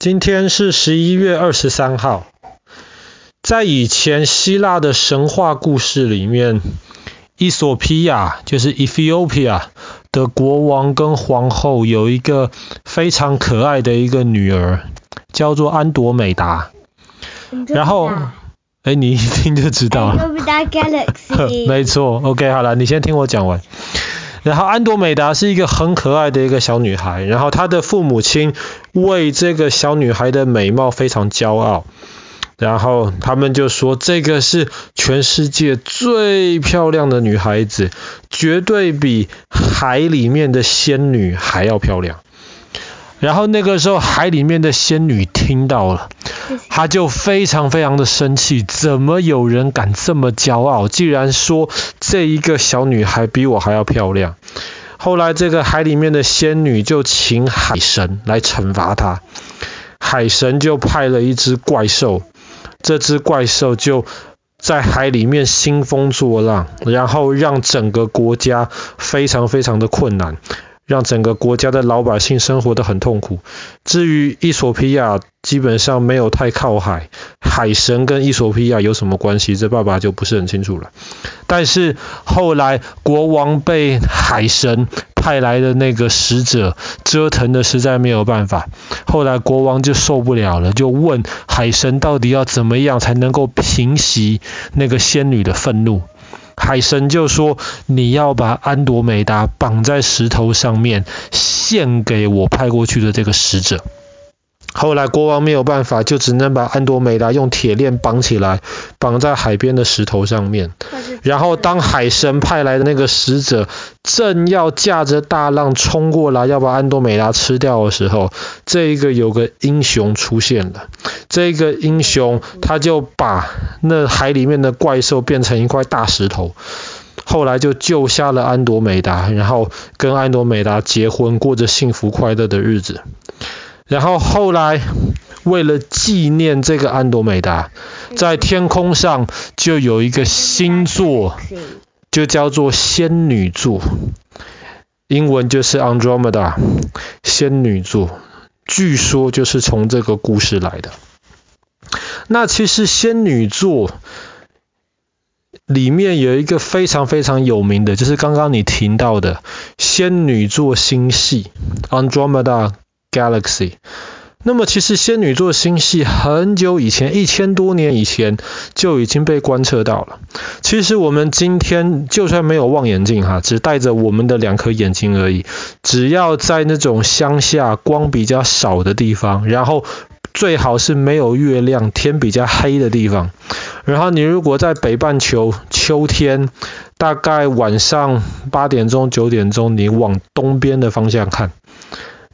今天是十一月二十三号。在以前希腊的神话故事里面，伊索匹亚就是 Ethiopia 的国王跟皇后有一个非常可爱的一个女儿，叫做安朵美达。然后，哎，你一听就知道了。没错，OK，好了，你先听我讲完。然后安朵美达是一个很可爱的一个小女孩，然后她的父母亲为这个小女孩的美貌非常骄傲，然后他们就说这个是全世界最漂亮的女孩子，绝对比海里面的仙女还要漂亮。然后那个时候海里面的仙女听到了，他就非常非常的生气，怎么有人敢这么骄傲？既然说这一个小女孩比我还要漂亮。后来这个海里面的仙女就请海神来惩罚她，海神就派了一只怪兽，这只怪兽就在海里面兴风作浪，然后让整个国家非常非常的困难。让整个国家的老百姓生活得很痛苦。至于伊索皮亚，基本上没有太靠海，海神跟伊索皮亚有什么关系？这爸爸就不是很清楚了。但是后来国王被海神派来的那个使者折腾的实在没有办法，后来国王就受不了了，就问海神到底要怎么样才能够平息那个仙女的愤怒。海神就说：“你要把安朵美达绑在石头上面，献给我派过去的这个使者。”后来国王没有办法，就只能把安朵美达用铁链绑起来，绑在海边的石头上面。然后当海神派来的那个使者正要驾着大浪冲过来，要把安多美达吃掉的时候，这一个有个英雄出现了。这个英雄他就把那海里面的怪兽变成一块大石头，后来就救下了安多美达，然后跟安多美达结婚，过着幸福快乐的日子。然后后来，为了纪念这个安多美达，在天空上就有一个星座，就叫做仙女座，英文就是 Andromeda，仙女座，据说就是从这个故事来的。那其实仙女座里面有一个非常非常有名的，就是刚刚你听到的仙女座星系 Andromeda。Galaxy，那么其实仙女座星系很久以前，一千多年以前就已经被观测到了。其实我们今天就算没有望远镜哈，只带着我们的两颗眼睛而已，只要在那种乡下光比较少的地方，然后最好是没有月亮、天比较黑的地方，然后你如果在北半球秋天，大概晚上八点钟、九点钟，你往东边的方向看。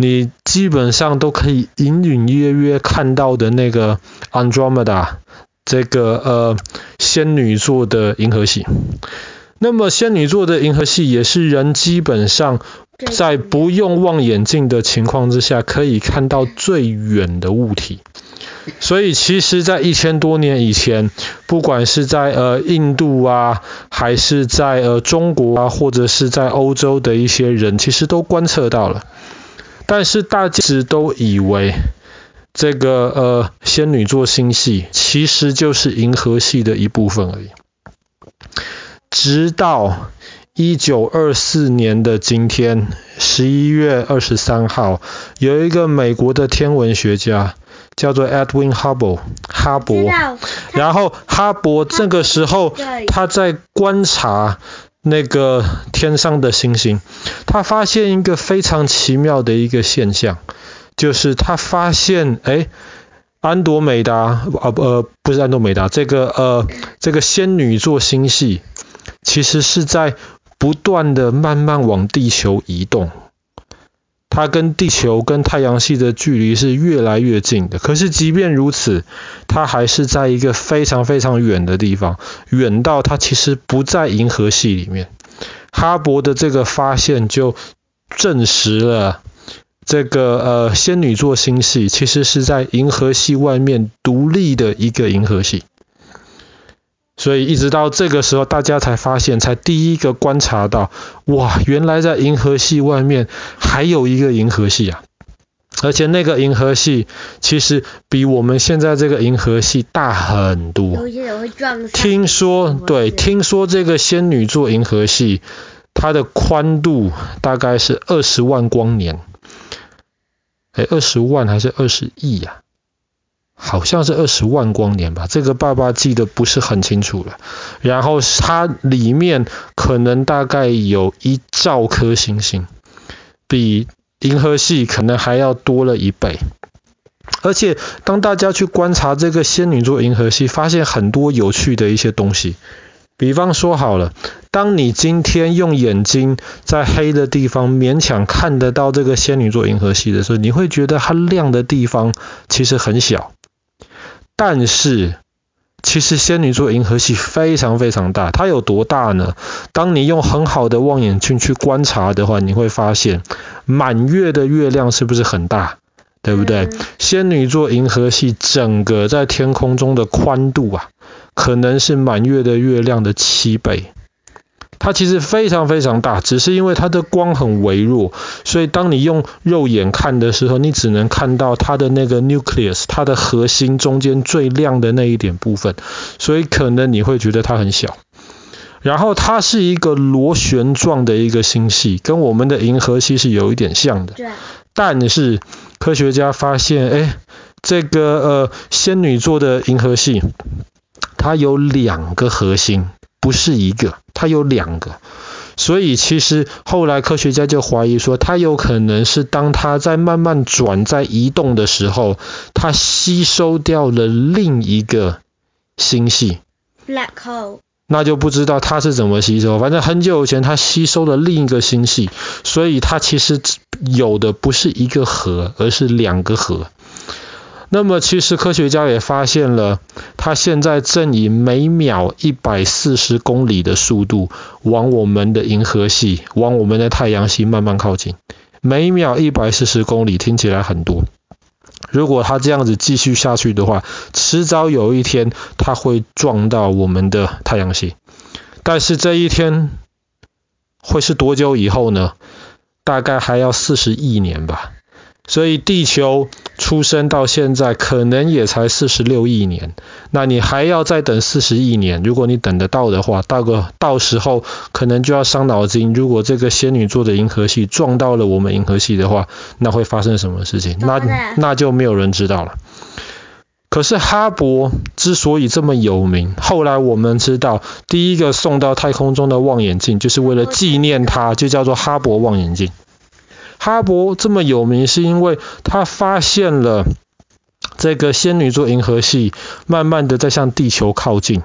你基本上都可以隐隐约约看到的那个 Andromeda 这个呃仙女座的银河系。那么仙女座的银河系也是人基本上在不用望远镜的情况之下可以看到最远的物体。所以其实在一千多年以前，不管是在呃印度啊，还是在呃中国啊，或者是在欧洲的一些人，其实都观测到了。但是大家一直都以为这个呃仙女座星系其实就是银河系的一部分而已。直到一九二四年的今天，十一月二十三号，有一个美国的天文学家叫做 Edwin Hubble 哈勃，然后哈勃这个时候他在观察。那个天上的星星，他发现一个非常奇妙的一个现象，就是他发现，哎，安多美达，啊不呃，不是安多美达，这个呃，这个仙女座星系，其实是在不断的慢慢往地球移动。它跟地球跟太阳系的距离是越来越近的，可是即便如此，它还是在一个非常非常远的地方，远到它其实不在银河系里面。哈勃的这个发现就证实了这个呃仙女座星系其实是在银河系外面独立的一个银河系。所以一直到这个时候，大家才发现，才第一个观察到，哇，原来在银河系外面还有一个银河系啊！而且那个银河系其实比我们现在这个银河系大很多。听说，对，听说这个仙女座银河系，它的宽度大概是二十万光年。哎，二十万还是二十亿呀？好像是二十万光年吧，这个爸爸记得不是很清楚了。然后它里面可能大概有一兆颗星星，比银河系可能还要多了一倍。而且当大家去观察这个仙女座银河系，发现很多有趣的一些东西。比方说好了，当你今天用眼睛在黑的地方勉强看得到这个仙女座银河系的时候，你会觉得它亮的地方其实很小。但是，其实仙女座银河系非常非常大，它有多大呢？当你用很好的望远镜去观察的话，你会发现满月的月亮是不是很大？对不对？仙女座银河系整个在天空中的宽度啊，可能是满月的月亮的七倍。它其实非常非常大，只是因为它的光很微弱，所以当你用肉眼看的时候，你只能看到它的那个 nucleus，它的核心中间最亮的那一点部分，所以可能你会觉得它很小。然后它是一个螺旋状的一个星系，跟我们的银河系是有一点像的。但是科学家发现，哎，这个呃仙女座的银河系，它有两个核心。不是一个，它有两个，所以其实后来科学家就怀疑说，它有可能是当它在慢慢转、在移动的时候，它吸收掉了另一个星系。Black hole。那就不知道它是怎么吸收，反正很久以前它吸收了另一个星系，所以它其实有的不是一个核，而是两个核。那么，其实科学家也发现了，它现在正以每秒一百四十公里的速度往我们的银河系、往我们的太阳系慢慢靠近。每秒一百四十公里听起来很多，如果它这样子继续下去的话，迟早有一天它会撞到我们的太阳系。但是这一天会是多久以后呢？大概还要四十亿年吧。所以地球出生到现在可能也才四十六亿年，那你还要再等四十亿年。如果你等得到的话，到个到时候可能就要伤脑筋。如果这个仙女座的银河系撞到了我们银河系的话，那会发生什么事情？那那就没有人知道了。可是哈勃之所以这么有名，后来我们知道，第一个送到太空中的望远镜就是为了纪念它，就叫做哈勃望远镜。哈勃这么有名，是因为他发现了这个仙女座银河系慢慢的在向地球靠近，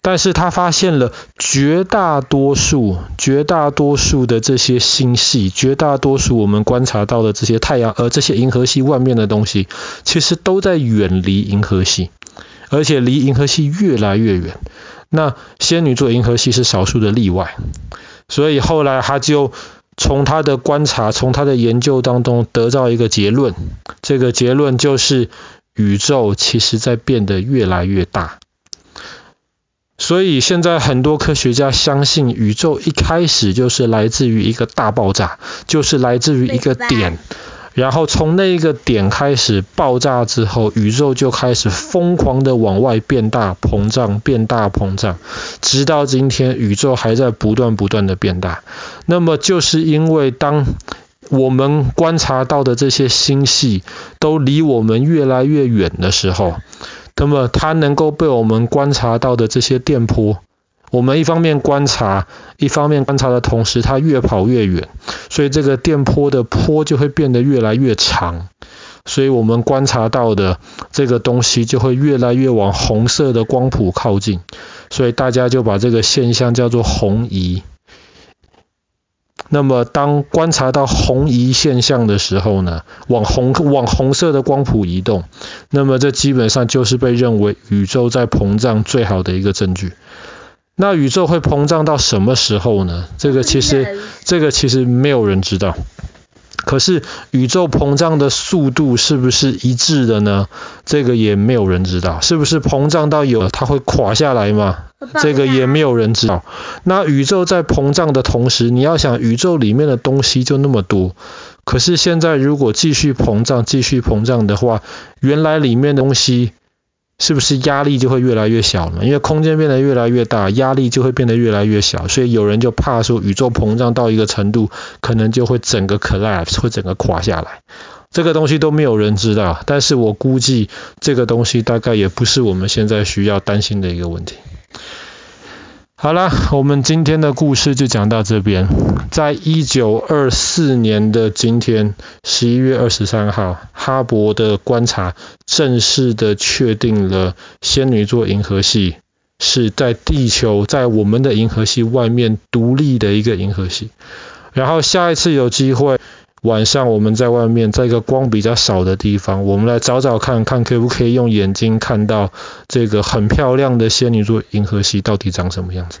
但是他发现了绝大多数、绝大多数的这些星系，绝大多数我们观察到的这些太阳，而这些银河系外面的东西，其实都在远离银河系，而且离银河系越来越远。那仙女座银河系是少数的例外，所以后来他就。从他的观察，从他的研究当中得到一个结论，这个结论就是宇宙其实在变得越来越大。所以现在很多科学家相信宇宙一开始就是来自于一个大爆炸，就是来自于一个点。然后从那一个点开始爆炸之后，宇宙就开始疯狂的往外变大、膨胀、变大、膨胀，直到今天，宇宙还在不断不断的变大。那么就是因为当我们观察到的这些星系都离我们越来越远的时候，那么它能够被我们观察到的这些电波。我们一方面观察，一方面观察的同时，它越跑越远，所以这个电波的波就会变得越来越长，所以我们观察到的这个东西就会越来越往红色的光谱靠近，所以大家就把这个现象叫做红移。那么当观察到红移现象的时候呢，往红往红色的光谱移动，那么这基本上就是被认为宇宙在膨胀最好的一个证据。那宇宙会膨胀到什么时候呢？这个其实，这个其实没有人知道。可是宇宙膨胀的速度是不是一致的呢？这个也没有人知道。是不是膨胀到有它会垮下来吗？这个也没有人知道。那宇宙在膨胀的同时，你要想宇宙里面的东西就那么多，可是现在如果继续膨胀，继续膨胀的话，原来里面的东西是不是压力就会越来越小呢？因为空间变得越来越大，压力就会变得越来越小，所以有人就怕说宇宙膨胀到一个程度，可能就会整个 collapse，会整个垮下来。这个东西都没有人知道，但是我估计这个东西大概也不是我们现在需要担心的一个问题。好了，我们今天的故事就讲到这边。在一九二四年的今天，十一月二十三号，哈勃的观察正式的确定了仙女座银河系是在地球，在我们的银河系外面独立的一个银河系。然后下一次有机会，晚上我们在外面，在一个光比较少的地方，我们来找找看看，可不可以用眼睛看到这个很漂亮的仙女座银河系到底长什么样子。